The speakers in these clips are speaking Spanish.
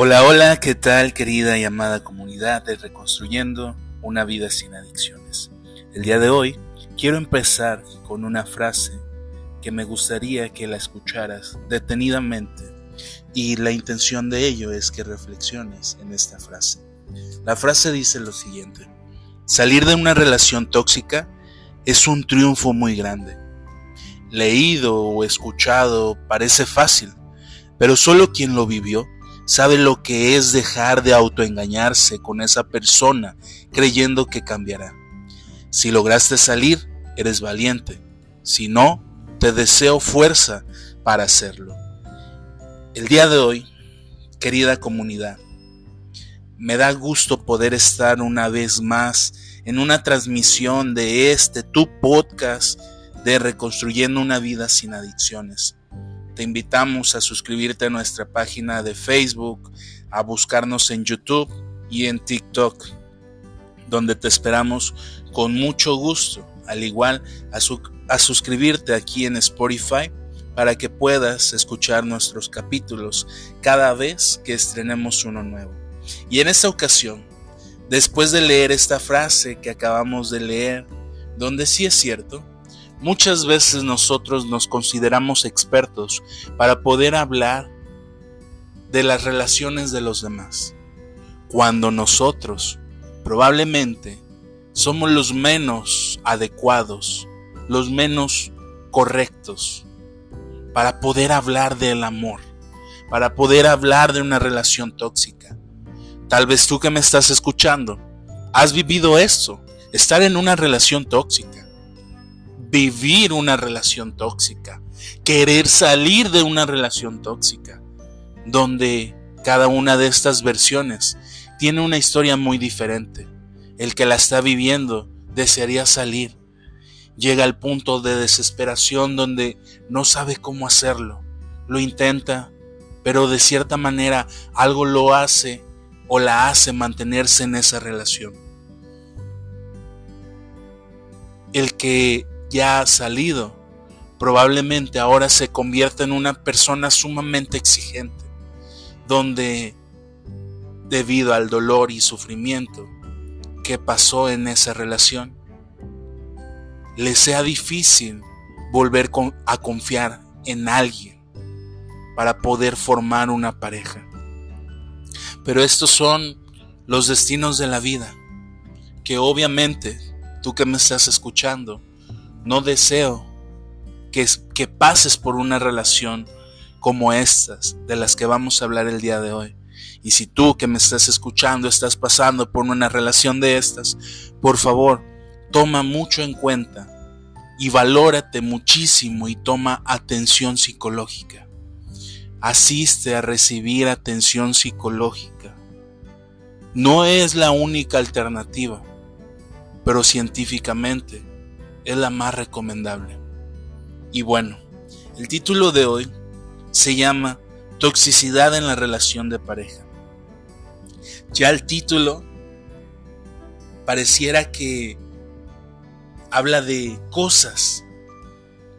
Hola, hola, ¿qué tal querida y amada comunidad de Reconstruyendo una vida sin adicciones? El día de hoy quiero empezar con una frase que me gustaría que la escucharas detenidamente y la intención de ello es que reflexiones en esta frase. La frase dice lo siguiente, salir de una relación tóxica es un triunfo muy grande. Leído o escuchado parece fácil, pero solo quien lo vivió sabe lo que es dejar de autoengañarse con esa persona creyendo que cambiará. Si lograste salir, eres valiente. Si no, te deseo fuerza para hacerlo. El día de hoy, querida comunidad, me da gusto poder estar una vez más en una transmisión de este, tu podcast de Reconstruyendo una vida sin adicciones. Te invitamos a suscribirte a nuestra página de Facebook, a buscarnos en YouTube y en TikTok, donde te esperamos con mucho gusto, al igual a, suscribirte aquí en Spotify para que puedas escuchar nuestros capítulos cada vez que estrenemos uno nuevo. Y en esta ocasión, después de leer esta frase que acabamos de leer, donde sí es cierto, Muchas veces nosotros nos consideramos expertos para poder hablar de las relaciones de los demás, cuando nosotros probablemente somos los menos adecuados, los menos correctos para poder hablar del amor, para poder hablar de una relación tóxica. Tal vez tú que me estás escuchando, has vivido esto, estar en una relación tóxica vivir una relación tóxica, querer salir de una relación tóxica, donde cada una de estas versiones tiene una historia muy diferente. El que la está viviendo desearía salir. Llega al punto de desesperación donde no sabe cómo hacerlo. Lo intenta, pero de cierta manera algo lo hace o la hace mantenerse en esa relación. El que ya ha salido, probablemente ahora se convierta en una persona sumamente exigente, donde debido al dolor y sufrimiento que pasó en esa relación, le sea difícil volver a confiar en alguien para poder formar una pareja. Pero estos son los destinos de la vida, que obviamente tú que me estás escuchando, no deseo que, que pases por una relación como estas de las que vamos a hablar el día de hoy. Y si tú que me estás escuchando estás pasando por una relación de estas, por favor, toma mucho en cuenta y valórate muchísimo y toma atención psicológica. Asiste a recibir atención psicológica. No es la única alternativa, pero científicamente es la más recomendable. Y bueno, el título de hoy se llama Toxicidad en la relación de pareja. Ya el título pareciera que habla de cosas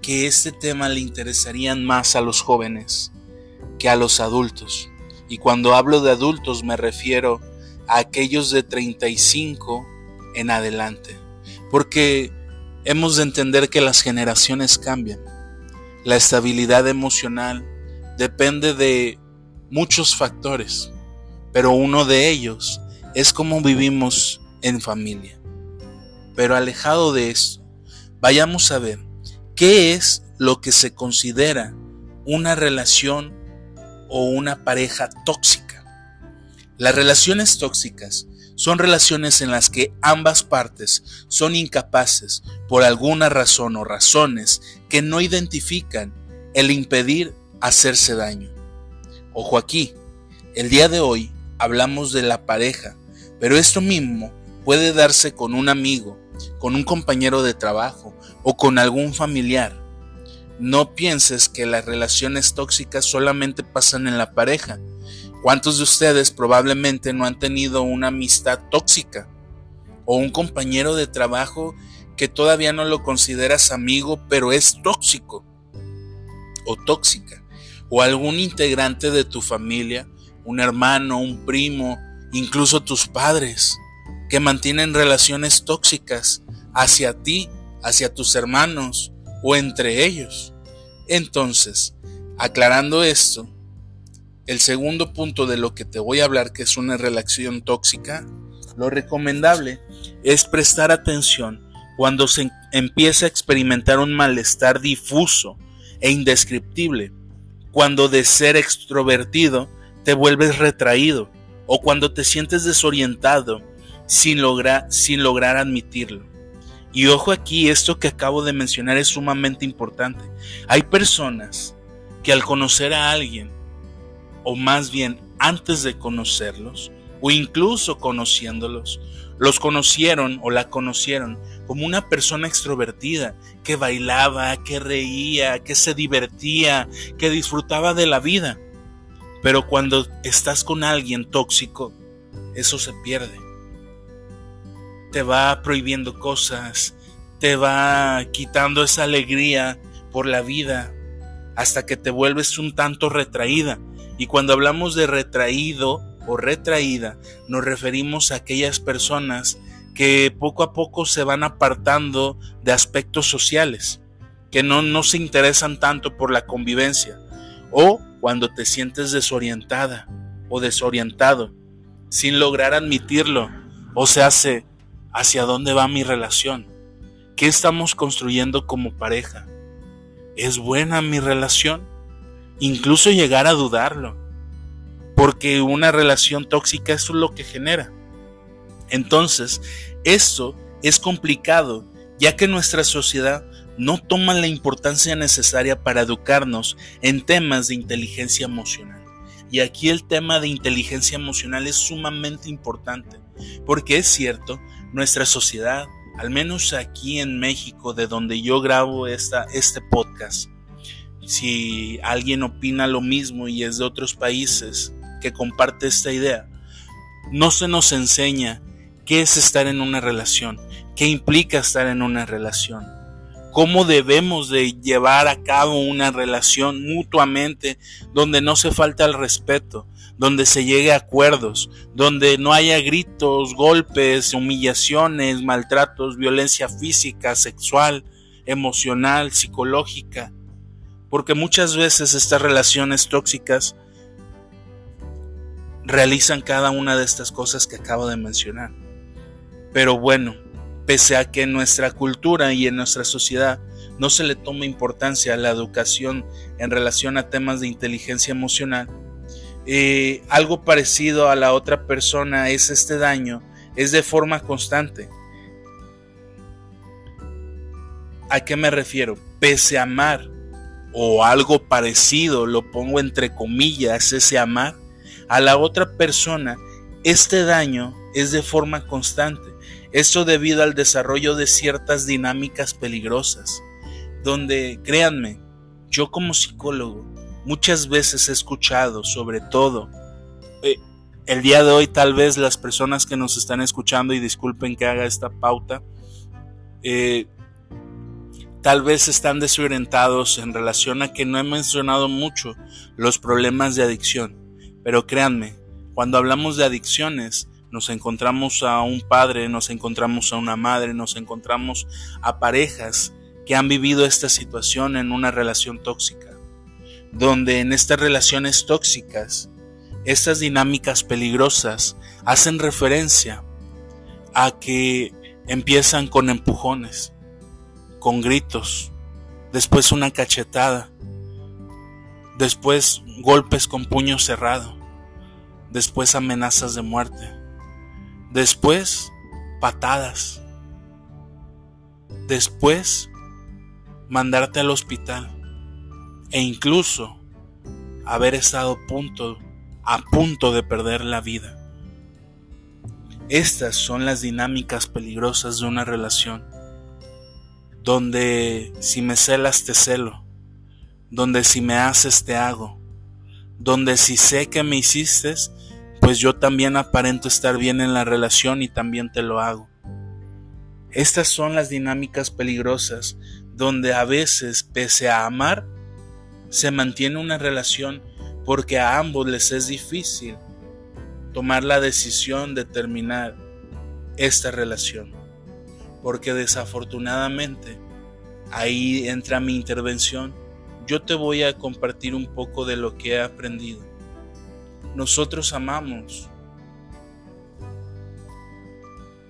que este tema le interesarían más a los jóvenes que a los adultos. Y cuando hablo de adultos me refiero a aquellos de 35 en adelante. Porque hemos de entender que las generaciones cambian. La estabilidad emocional depende de muchos factores, pero uno de ellos es cómo vivimos en familia. Pero alejado de esto, vayamos a ver qué es lo que se considera una relación o una pareja tóxica. Las relaciones tóxicas son relaciones en las que ambas partes son incapaces, por alguna razón o razones que no identifican, el impedir hacerse daño. Ojo aquí, el día de hoy hablamos de la pareja, pero esto mismo puede darse con un amigo, con un compañero de trabajo o con algún familiar. No pienses que las relaciones tóxicas solamente pasan en la pareja, ¿Cuántos de ustedes probablemente no han tenido una amistad tóxica o un compañero de trabajo que todavía no lo consideras amigo pero es tóxico o tóxica? ¿O algún integrante de tu familia, un hermano, un primo, incluso tus padres, que mantienen relaciones tóxicas hacia ti, hacia tus hermanos o entre ellos. Entonces, aclarando esto, el segundo punto de lo que te voy a hablar, que es una relación tóxica, lo recomendable es prestar atención cuando se empieza a experimentar un malestar difuso e indescriptible, cuando de ser extrovertido te vuelves retraído o cuando te sientes desorientado sin lograr, sin lograr admitirlo. Y ojo aquí, esto que acabo de mencionar es sumamente importante. Hay personas que al conocer a alguien, o más bien antes de conocerlos, o incluso conociéndolos, los conocieron o la conocieron como una persona extrovertida, que bailaba, que reía, que se divertía, que disfrutaba de la vida. Pero cuando estás con alguien tóxico, eso se pierde. Te va prohibiendo cosas, te va quitando esa alegría por la vida, hasta que te vuelves un tanto retraída. Y cuando hablamos de retraído o retraída, nos referimos a aquellas personas que poco a poco se van apartando de aspectos sociales, que no, no se interesan tanto por la convivencia, o cuando te sientes desorientada o desorientado, sin lograr admitirlo, o se hace hacia dónde va mi relación, qué estamos construyendo como pareja, ¿es buena mi relación? Incluso llegar a dudarlo, porque una relación tóxica es lo que genera. Entonces, esto es complicado, ya que nuestra sociedad no toman la importancia necesaria para educarnos en temas de inteligencia emocional. Y aquí el tema de inteligencia emocional es sumamente importante, porque es cierto, nuestra sociedad, al menos aquí en México, de donde yo grabo esta, este podcast, si alguien opina lo mismo y es de otros países que comparte esta idea, no se nos enseña qué es estar en una relación, qué implica estar en una relación cómo debemos de llevar a cabo una relación mutuamente donde no se falta el respeto, donde se llegue a acuerdos, donde no haya gritos, golpes, humillaciones, maltratos, violencia física, sexual, emocional, psicológica. Porque muchas veces estas relaciones tóxicas realizan cada una de estas cosas que acabo de mencionar. Pero bueno, pese a que en nuestra cultura y en nuestra sociedad no se le toma importancia a la educación en relación a temas de inteligencia emocional, eh, algo parecido a la otra persona es este daño, es de forma constante. ¿A qué me refiero? Pese a amar o algo parecido, lo pongo entre comillas, ese amar, a la otra persona, este daño es de forma constante. Esto debido al desarrollo de ciertas dinámicas peligrosas, donde, créanme, yo como psicólogo muchas veces he escuchado, sobre todo, eh, el día de hoy tal vez las personas que nos están escuchando, y disculpen que haga esta pauta, eh, tal vez están desorientados en relación a que no he mencionado mucho los problemas de adicción, pero créanme, cuando hablamos de adicciones, nos encontramos a un padre, nos encontramos a una madre, nos encontramos a parejas que han vivido esta situación en una relación tóxica, donde en estas relaciones tóxicas, estas dinámicas peligrosas hacen referencia a que empiezan con empujones, con gritos, después una cachetada, después golpes con puño cerrado, después amenazas de muerte Después, patadas. Después, mandarte al hospital. E incluso haber estado punto, a punto de perder la vida. Estas son las dinámicas peligrosas de una relación, donde si me celas te celo, donde si me haces te hago, donde si sé que me hiciste, pues yo también aparento estar bien en la relación y también te lo hago. Estas son las dinámicas peligrosas donde a veces, pese a amar, se mantiene una relación porque a ambos les es difícil tomar la decisión de terminar esta relación. Porque desafortunadamente ahí entra mi intervención. Yo te voy a compartir un poco de lo que he aprendido. Nosotros amamos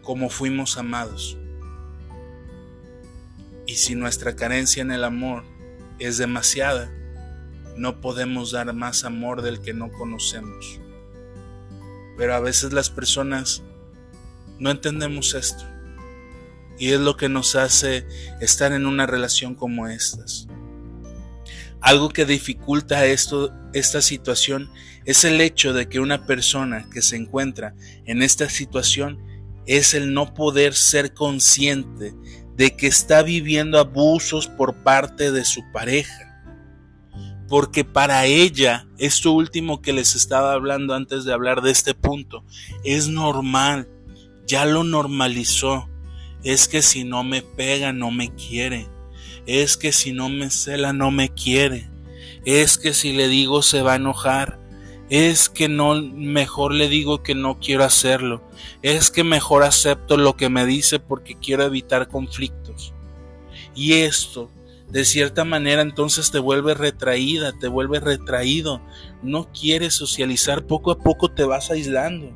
como fuimos amados. Y si nuestra carencia en el amor es demasiada, no podemos dar más amor del que no conocemos. Pero a veces las personas no entendemos esto. Y es lo que nos hace estar en una relación como estas. Algo que dificulta esto, esta situación es el hecho de que una persona que se encuentra en esta situación es el no poder ser consciente de que está viviendo abusos por parte de su pareja. Porque para ella, esto último que les estaba hablando antes de hablar de este punto, es normal, ya lo normalizó. Es que si no me pega, no me quiere. Es que si no me cela, no me quiere. Es que si le digo, se va a enojar es que no mejor le digo que no quiero hacerlo, es que mejor acepto lo que me dice porque quiero evitar conflictos. Y esto, de cierta manera, entonces te vuelve retraída, te vuelve retraído, no quieres socializar, poco a poco te vas aislando.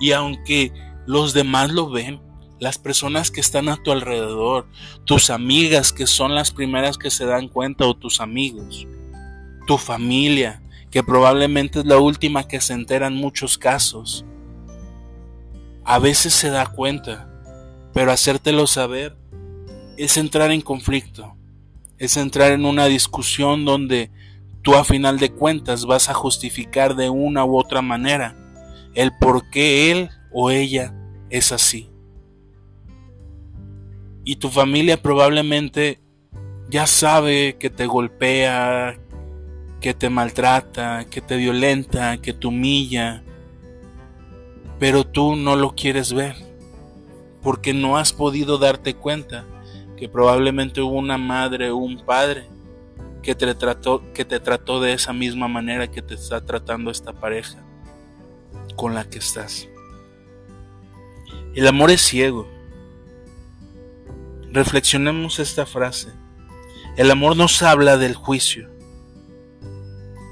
Y aunque los demás lo ven, las personas que están a tu alrededor, tus amigas que son las primeras que se dan cuenta o tus amigos, tu familia, que probablemente es la última que se entera en muchos casos. A veces se da cuenta, pero hacértelo saber es entrar en conflicto, es entrar en una discusión donde tú a final de cuentas vas a justificar de una u otra manera el por qué él o ella es así. Y tu familia probablemente ya sabe que te golpea, que te maltrata, que te violenta, que te humilla, pero tú no lo quieres ver, porque no has podido darte cuenta que probablemente hubo una madre o un padre que te trató, que te trató de esa misma manera que te está tratando esta pareja con la que estás. El amor es ciego. Reflexionemos esta frase. El amor nos habla del juicio.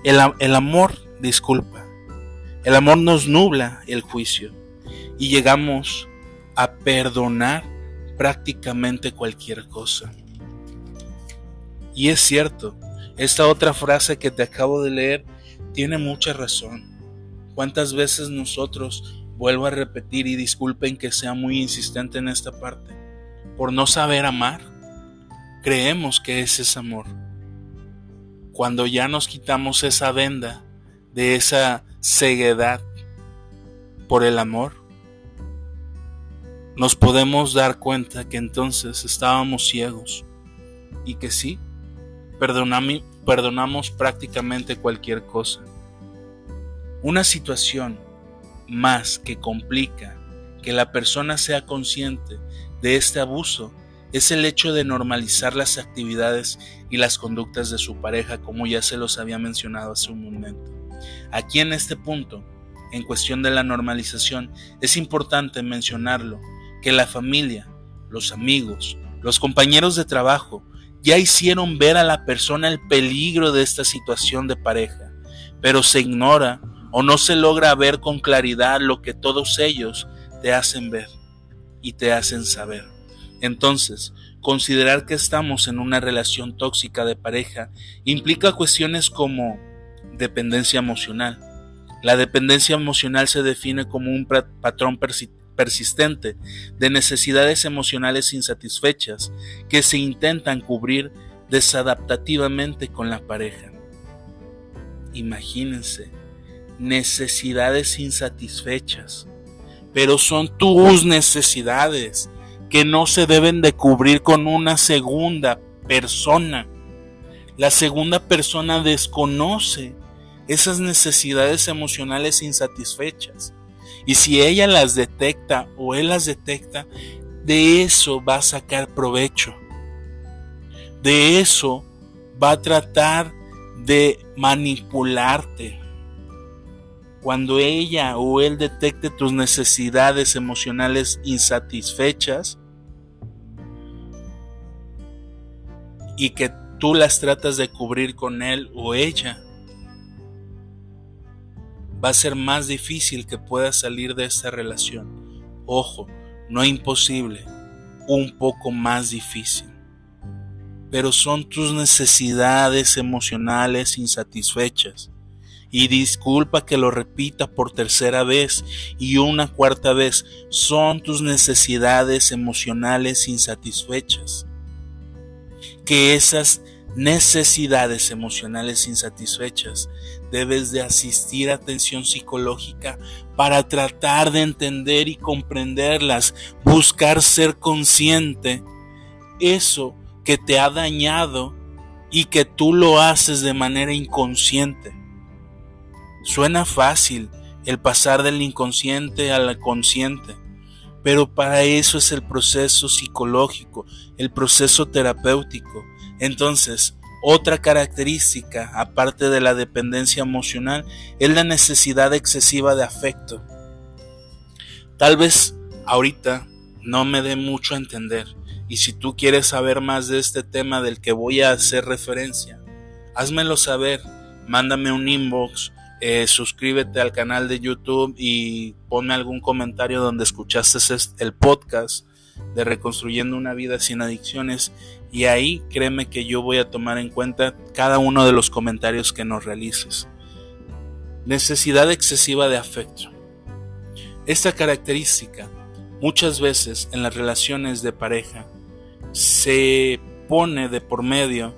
El, amor disculpa. El amor nos nubla el juicio y llegamos a perdonar prácticamente cualquier cosa. Y es cierto, esta otra frase que te acabo de leer tiene mucha razón. ¿Cuántas veces nosotros, vuelvo a repetir y disculpen que sea muy insistente en esta parte, por no saber amar, creemos que ese es amor? cuando ya nos quitamos esa venda de esa ceguedad por el amor, nos podemos dar cuenta que entonces estábamos ciegos y que sí, perdonamos, prácticamente cualquier cosa. Una situación más que complica que la persona sea consciente de este abuso es el hecho de normalizar las actividades y las conductas de su pareja, como ya se los había mencionado hace un momento. Aquí en este punto, en cuestión de la normalización, es importante mencionarlo, que la familia, los amigos, los compañeros de trabajo, ya hicieron ver a la persona el peligro de esta situación de pareja, pero se ignora o no se logra ver con claridad lo que todos ellos te hacen ver y te hacen saber. Entonces, considerar que estamos en una relación tóxica de pareja implica cuestiones como dependencia emocional. La dependencia emocional se define como un patrón persistente de necesidades emocionales insatisfechas que se intentan cubrir desadaptativamente con la pareja. Imagínense, necesidades insatisfechas, pero son tus necesidades que no se deben de cubrir con una segunda persona. La segunda persona desconoce esas necesidades emocionales insatisfechas. Y si ella las detecta o él las detecta, de eso va a sacar provecho. De eso va a tratar de manipularte. Cuando ella o él detecte tus necesidades emocionales insatisfechas y que tú las tratas de cubrir con él o ella, va a ser más difícil que puedas salir de esta relación. Ojo, no imposible, un poco más difícil. Pero son tus necesidades emocionales insatisfechas y disculpa que lo repita por tercera vez y una cuarta vez, son tus necesidades emocionales insatisfechas. Que esas necesidades emocionales insatisfechas debes de asistir a atención psicológica para tratar de entender y comprenderlas, buscar ser consciente. Eso que te ha dañado y que tú lo haces de manera inconsciente. Suena fácil el pasar del inconsciente al consciente, pero para eso es el proceso psicológico, el proceso terapéutico. Entonces, otra característica, aparte de la dependencia emocional, es la necesidad excesiva de afecto. Tal vez ahorita no me dé mucho a entender, y si tú quieres saber más de este tema del que voy a hacer referencia, házmelo saber, mándame un inbox eh, suscríbete al canal de YouTube y ponme algún comentario donde escuchaste el podcast de Reconstruyendo una vida sin adicciones y ahí créeme que yo voy a tomar en cuenta cada uno de los comentarios que nos realices. Necesidad excesiva de afecto. Esta característica muchas veces en las relaciones de pareja se pone de por medio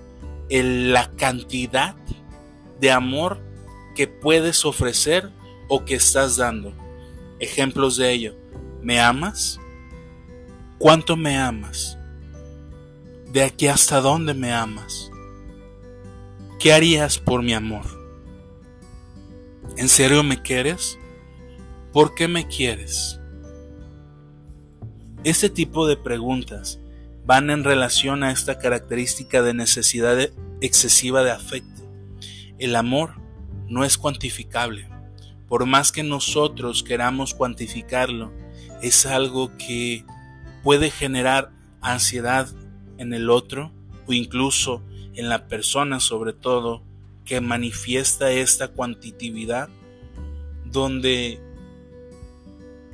en la cantidad de amor que puedes ofrecer o que estás dando. Ejemplos de ello. ¿Me amas? ¿Cuánto me amas? ¿De aquí hasta dónde me amas? ¿Qué harías por mi amor? ¿En serio me quieres? ¿Por qué me quieres? Este tipo de preguntas van en relación a esta característica de necesidad excesiva de afecto. El amor no es cuantificable. Por más que nosotros queramos cuantificarlo, es algo que puede generar ansiedad en el otro o incluso en la persona sobre todo que manifiesta esta cuantitividad donde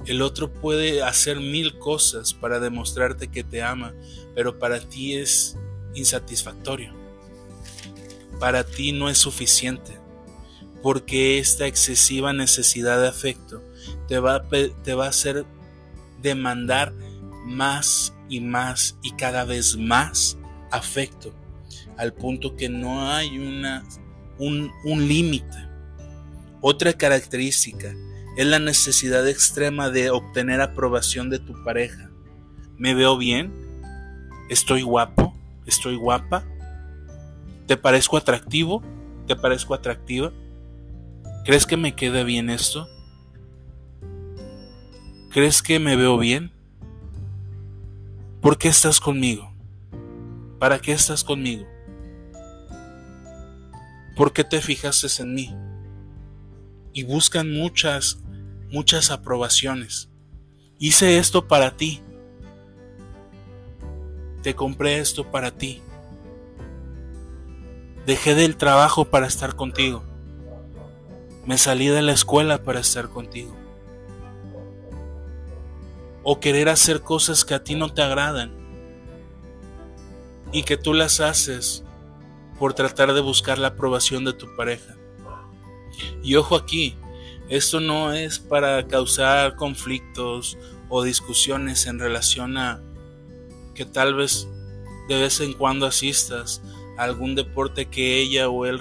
el otro puede hacer mil cosas para demostrarte que te ama, pero para ti es insatisfactorio. Para ti no es suficiente porque esta excesiva necesidad de afecto te va, te va a hacer demandar más y más y cada vez más afecto, al punto que no hay una, un, un límite. Otra característica es la necesidad extrema de obtener aprobación de tu pareja. ¿Me veo bien? ¿Estoy guapo? ¿Estoy guapa? ¿Te parezco atractivo? ¿Te parezco atractiva? ¿Crees que me queda bien esto? ¿Crees que me veo bien? ¿Por qué estás conmigo? ¿Para qué estás conmigo? ¿Por qué te fijaste en mí? Y buscan muchas, muchas aprobaciones. Hice esto para ti. Te compré esto para ti. Dejé del trabajo para estar contigo. Me salí de la escuela para estar contigo. O querer hacer cosas que a ti no te agradan y que tú las haces por tratar de buscar la aprobación de tu pareja. Y ojo aquí, esto no es para causar conflictos o discusiones en relación a que tal vez de vez en cuando asistas a algún deporte que ella o él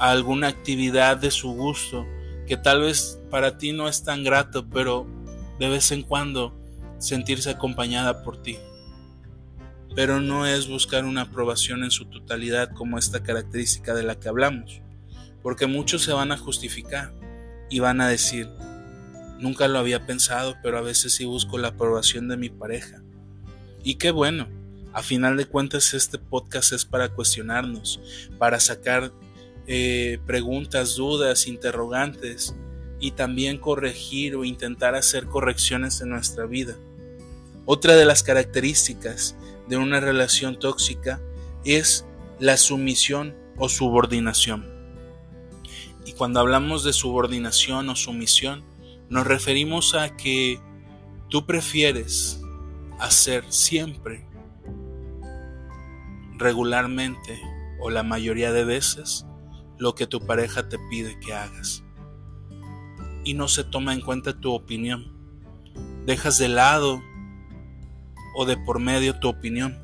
realice alguna actividad de su gusto que tal vez para ti no es tan grato, pero de vez en cuando sentirse acompañada por ti. Pero no es buscar una aprobación en su totalidad como esta característica de la que hablamos, porque muchos se van a justificar y van a decir, nunca lo había pensado, pero a veces sí busco la aprobación de mi pareja. Y qué bueno, a final de cuentas este podcast es para cuestionarnos, para sacar eh, preguntas, dudas, interrogantes y también corregir o intentar hacer correcciones en nuestra vida. Otra de las características de una relación tóxica es la sumisión o subordinación. Y cuando hablamos de subordinación o sumisión, nos referimos a que tú prefieres hacer siempre, regularmente o la mayoría de veces, lo que tu pareja te pide que hagas. Y no se toma en cuenta tu opinión. Dejas de lado o de por medio tu opinión.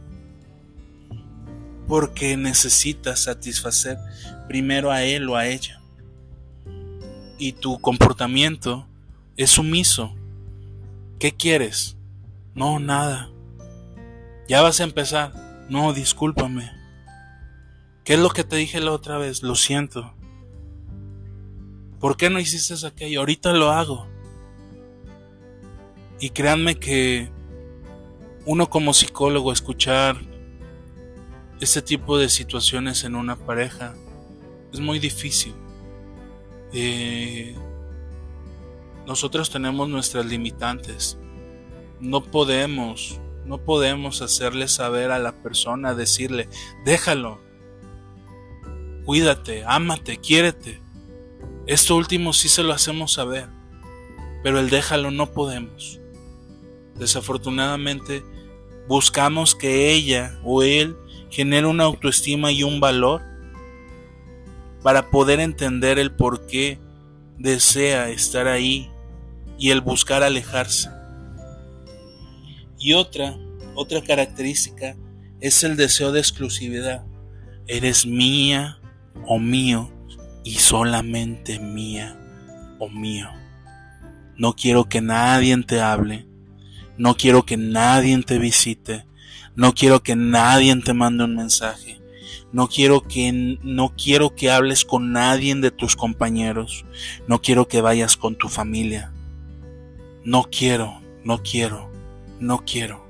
Porque necesitas satisfacer primero a él o a ella. Y tu comportamiento es sumiso. ¿Qué quieres? No, nada. Ya vas a empezar. No, discúlpame. ¿Qué es lo que te dije la otra vez? Lo siento. ¿Por qué no hiciste aquello? Ahorita lo hago. Y créanme que uno como psicólogo escuchar este tipo de situaciones en una pareja es muy difícil. Eh, nosotros tenemos nuestras limitantes. No podemos, no podemos hacerle saber a la persona, decirle, déjalo, cuídate, ámate, quiérete. Esto último sí se lo hacemos saber, pero el déjalo no podemos. Desafortunadamente, buscamos que ella o él genere una autoestima y un valor para poder entender el por qué desea estar ahí y el buscar alejarse. Y otra, otra característica es el deseo de exclusividad. Eres mía o mío y solamente mía o mío. No quiero que nadie te hable, no quiero que nadie te visite, no quiero que nadie te mande un mensaje. No quiero que no quiero que hables con nadie de tus compañeros. No quiero que vayas con tu familia. No quiero, no quiero, no quiero.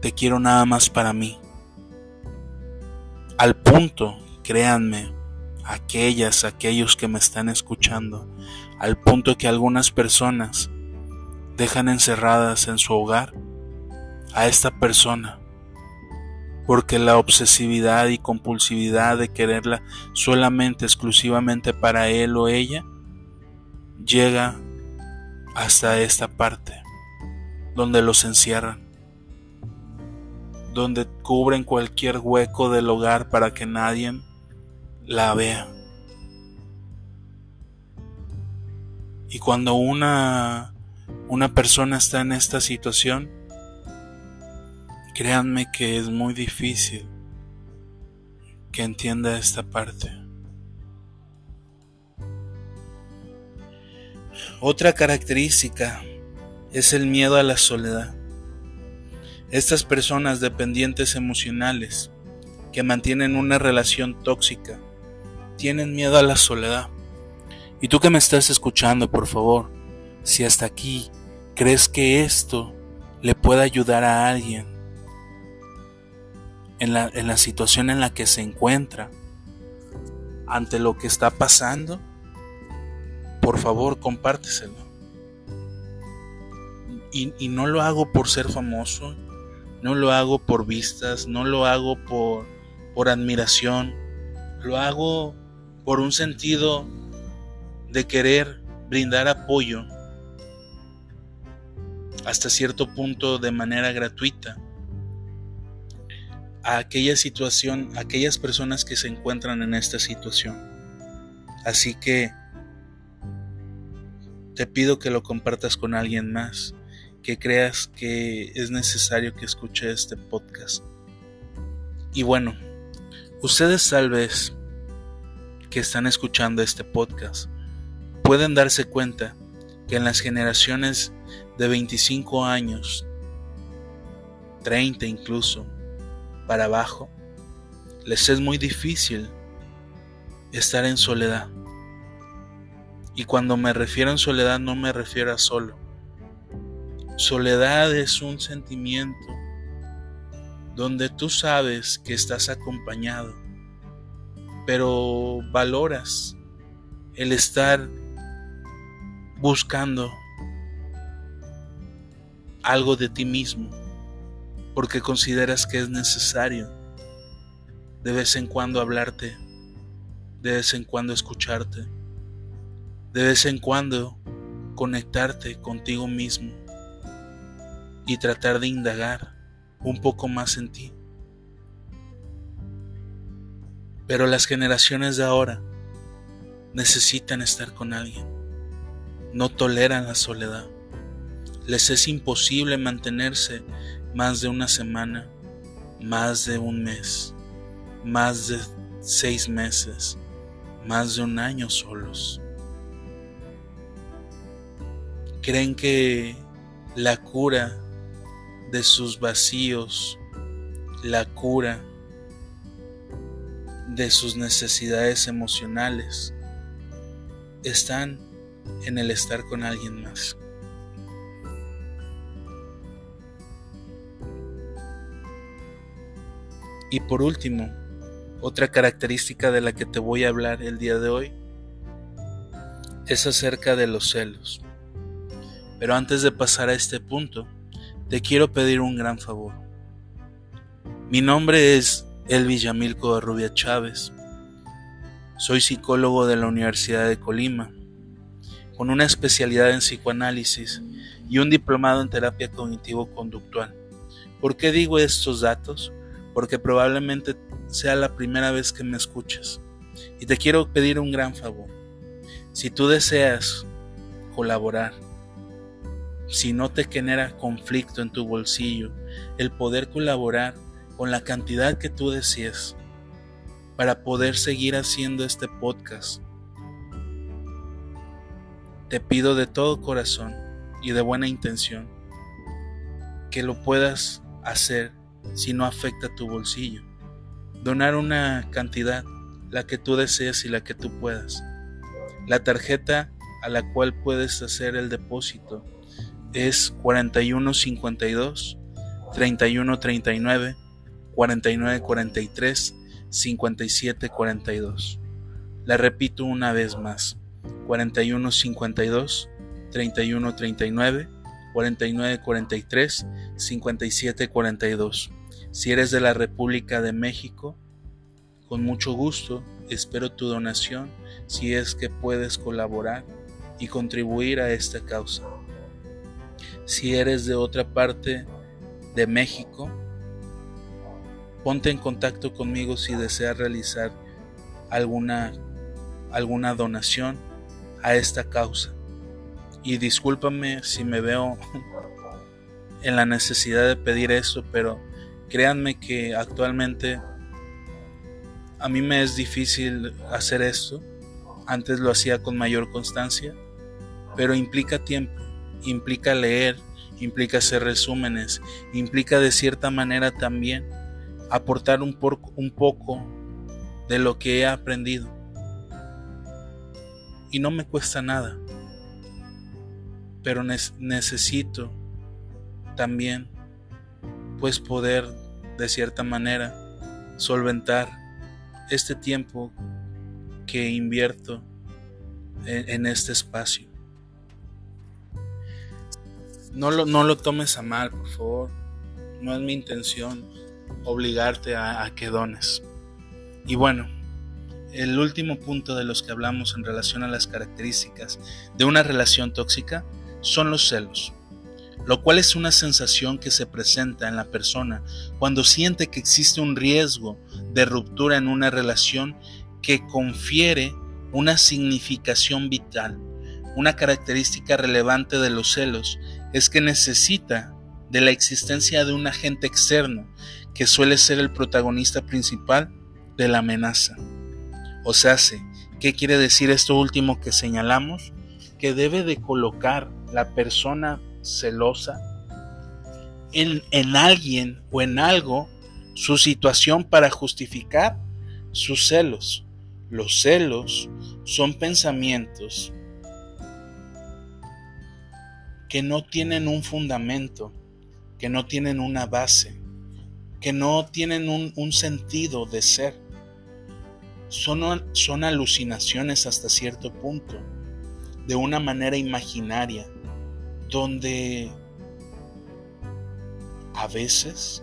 Te quiero nada más para mí. Al punto, créanme, aquellas, aquellos que me están escuchando, al punto que algunas personas dejan encerradas en su hogar a esta persona, porque la obsesividad y compulsividad de quererla solamente, exclusivamente para él o ella, llega hasta esta parte, donde los encierran, donde cubren cualquier hueco del hogar para que nadie la vea. Y cuando una, una persona está en esta situación, créanme que es muy difícil que entienda esta parte. Otra característica es el miedo a la soledad. Estas personas dependientes emocionales que mantienen una relación tóxica tienen miedo a la soledad. Y tú que me estás escuchando, por favor, si hasta aquí crees que esto le puede ayudar a alguien en la, en la situación en la que se encuentra, ante lo que está pasando, por favor compárteselo. Y, y, no lo hago por ser famoso, no lo hago por vistas, no lo hago por, por admiración, lo hago por un sentido de querer brindar apoyo hasta cierto punto de manera gratuita a aquella situación, a aquellas personas que se encuentran en esta situación. Así que te pido que lo compartas con alguien más, que creas que es necesario que escuche este podcast. Y bueno, ustedes tal vez que están escuchando este podcast pueden darse cuenta que en las generaciones de 25 años, 30 incluso, para abajo, les es muy difícil estar en soledad. Y cuando me refiero en soledad no me refiero a solo. Soledad es un sentimiento donde tú sabes que estás acompañado, pero valoras el estar buscando algo de ti mismo porque consideras que es necesario de vez en cuando hablarte, de vez en cuando escucharte, de vez en cuando conectarte contigo mismo y tratar de indagar un poco más en ti. Pero las generaciones de ahora necesitan estar con alguien, no toleran la soledad, les es imposible mantenerse más de una semana, más de un mes, más de seis meses, más de un año solos. Creen que la cura de sus vacíos, la cura de sus necesidades emocionales, están en el estar con alguien más. Y por último, otra característica de la que te voy a hablar el día de hoy es acerca de los celos. Pero antes de pasar a este punto, te quiero pedir un gran favor. Mi nombre es Elvis Yamilco de Rubia Chávez. Soy psicólogo de la Universidad de Colima, con una especialidad en psicoanálisis y un diplomado en terapia cognitivo-conductual. ¿Por qué digo estos datos? porque probablemente sea la primera vez que me escuchas. Y te quiero pedir un gran favor. Si tú deseas colaborar, si no te genera conflicto en tu bolsillo, el poder colaborar con la cantidad que tú desees para poder seguir haciendo este podcast, te pido de todo corazón y de buena intención que lo puedas hacer si no afecta tu bolsillo. Donar una cantidad, la que tú desees y la que tú puedas. La tarjeta a la cual puedes hacer el depósito es 4152 3139 4943 5742. La repito una vez más. 4152 3139 4943 5742. Si eres de la República de México, con mucho gusto espero tu donación si es que puedes colaborar y contribuir a esta causa. Si eres de otra parte de México, ponte en contacto conmigo si deseas realizar alguna, alguna donación a esta causa. Y discúlpame si me veo en la necesidad de pedir eso, pero créanme que actualmente a mí me es difícil hacer esto. Antes lo hacía con mayor constancia, pero implica tiempo, implica leer, implica hacer resúmenes, implica de cierta manera también aportar un, un poco de lo que he aprendido. Y no me cuesta nada pero necesito también pues poder de cierta manera solventar este tiempo que invierto en, este espacio. No lo, no lo tomes a mal, por favor. No es mi intención obligarte a, que dones. Y bueno, el último punto de los que hablamos en relación a las características de una relación tóxica son los celos, lo cual es una sensación que se presenta en la persona cuando siente que existe un riesgo de ruptura en una relación que confiere una significación vital. Una característica relevante de los celos es que necesita de la existencia de un agente externo que suele ser el protagonista principal de la amenaza. O sea, ¿qué quiere decir esto último que señalamos? Que debe de colocar la persona celosa en, en alguien o en algo su situación para justificar sus celos. Los celos son pensamientos que no tienen un fundamento, que no tienen una base, que no tienen un, sentido de ser. son, son alucinaciones hasta cierto punto, de una manera imaginaria, donde a veces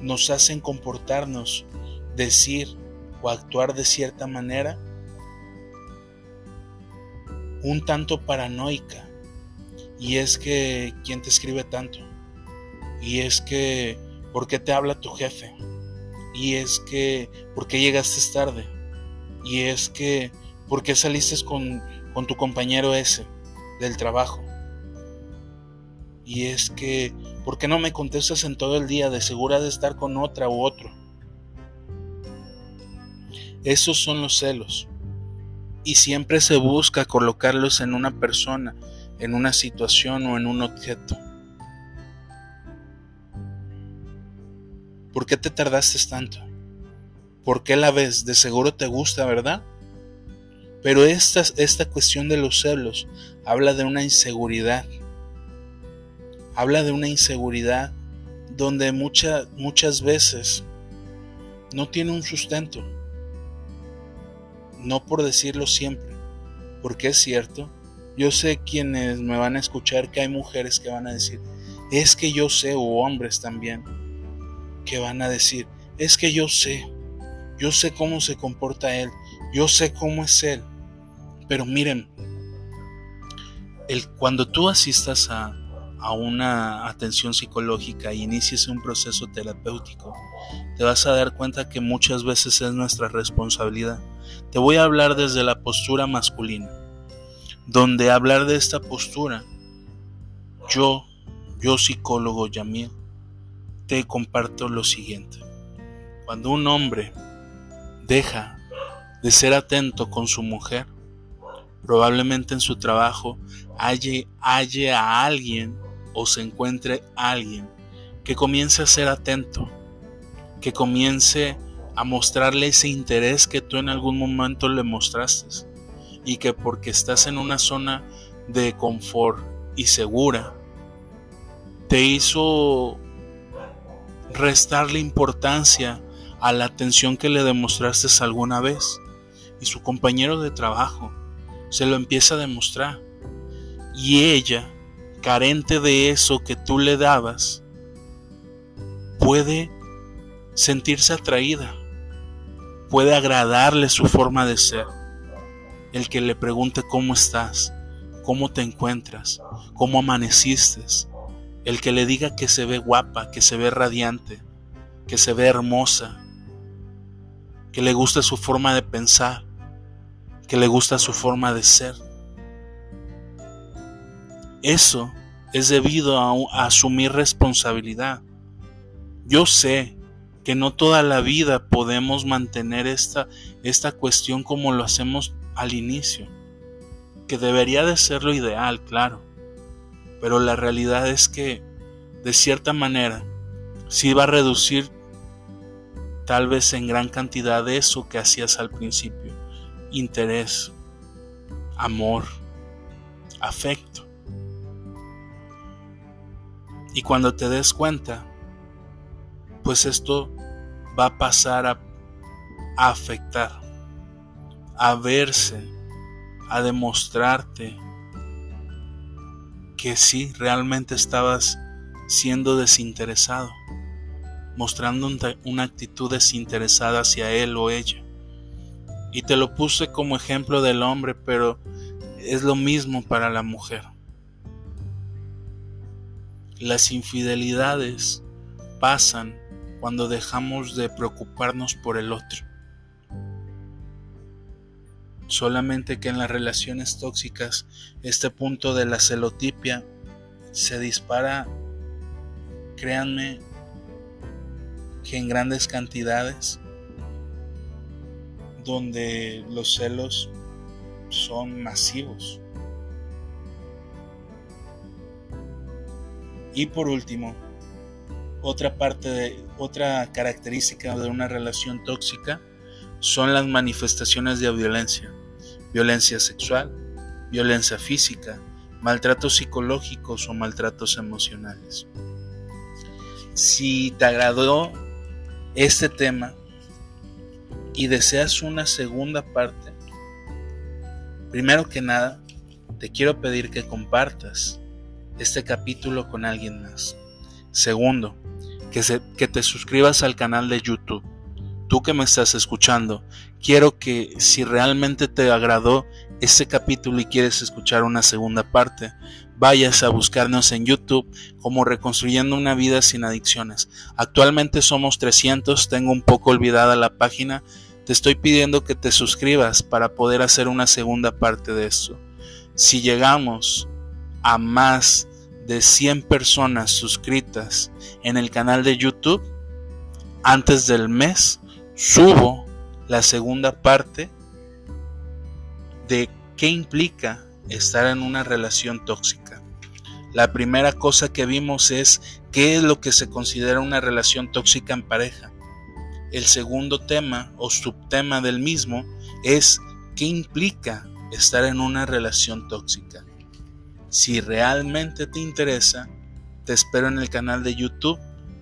nos hacen comportarnos, decir o actuar de cierta manera un tanto paranoica. Y es que, ¿quién te escribe tanto? Y es que, ¿por qué te habla tu jefe? Y es que, ¿por qué llegaste tarde? Y es que, ¿por qué saliste con, con tu compañero ese del trabajo? Y es que, ¿por qué no me contestas en todo el día? De segura de estar con otra u otro. Esos son los celos y siempre se busca colocarlos en una persona, en una situación o en un objeto. ¿Por qué te tardaste tanto? ¿Por qué la ves? De seguro te gusta, ¿verdad? Pero esta, esta cuestión de los celos habla de una inseguridad. Habla de una inseguridad donde muchas veces no tiene un sustento no por decirlo siempre, porque es cierto, yo sé quienes me van a escuchar que hay mujeres que van a decir, es que yo sé, o hombres también, que van a decir, es que yo sé, yo sé cómo se comporta él, yo sé cómo es él. Pero miren, el, cuando tú asistas a, a una atención psicológica y inicies un proceso terapéutico, te vas a dar cuenta que muchas veces es nuestra responsabilidad. Te voy a hablar desde la postura masculina, donde hablar de esta postura, yo, yo psicólogo Yamil, te comparto lo siguiente. Cuando un hombre deja de ser atento con su mujer, probablemente en su trabajo halle, halle a alguien o se encuentre alguien que comience a ser atento, que comience a mostrarle ese interés que tú en algún momento le mostraste y que porque estás en una zona de confort y segura, te hizo restarle importancia a la atención que le demostraste alguna vez. Y su compañero de trabajo se lo empieza a demostrar. Y ella carente de eso que tú le dabas, puede sentirse atraída, puede agradarle su forma de ser. El que le pregunte cómo estás, cómo te encuentras, cómo amaneciste, el que le diga que se ve guapa, que se ve radiante, que se ve hermosa, que le gusta su forma de pensar, que le gusta su forma de ser. Eso es debido a, asumir responsabilidad. Yo sé que no toda la vida podemos mantener esta, esta cuestión como lo hacemos al inicio, que debería de ser lo ideal, claro, pero la realidad es que, de cierta manera, sí va a reducir tal vez en gran cantidad de eso que hacías al principio, interés, amor, afecto. Y cuando te des cuenta, pues esto va a pasar a, afectar, a verse, a demostrarte que sí, realmente estabas siendo desinteresado, mostrando una actitud desinteresada hacia él o ella. Y te lo puse como ejemplo del hombre, pero es lo mismo para la mujer. Las infidelidades pasan cuando dejamos de preocuparnos por el otro. Solamente que en las relaciones tóxicas este punto de la celotipia se dispara, créanme, que en grandes cantidades, donde los celos son masivos. Y por último, otra parte de otra característica de una relación tóxica son las manifestaciones de violencia, violencia sexual, violencia física, maltratos psicológicos o maltratos emocionales. Si te agradó este tema y deseas una segunda parte, primero que nada, te quiero pedir que compartas este capítulo con alguien más. Segundo, que, que te suscribas al canal de YouTube. Tú que me estás escuchando, quiero que si realmente te agradó este capítulo y quieres escuchar una segunda parte, vayas a buscarnos en YouTube como Reconstruyendo una vida sin adicciones. Actualmente somos 300, tengo un poco olvidada la página. Te estoy pidiendo que te suscribas para poder hacer una segunda parte de esto. Si llegamos a más de 100 personas suscritas en el canal de YouTube, antes del mes subo la segunda parte de qué implica estar en una relación tóxica. La primera cosa que vimos es qué es lo que se considera una relación tóxica en pareja. El segundo tema o subtema del mismo es qué implica estar en una relación tóxica. Si realmente te interesa, te espero en el canal de YouTube,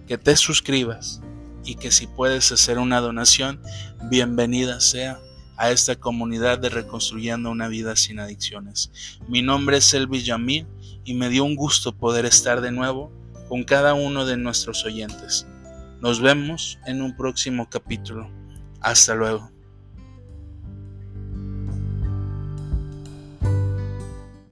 que te suscribas y que si puedes hacer una donación, bienvenida sea a esta comunidad de Reconstruyendo una vida sin adicciones. Mi nombre es Elvis Yamil y me dio un gusto poder estar de nuevo con cada uno de nuestros oyentes. Nos vemos en un próximo capítulo. Hasta luego.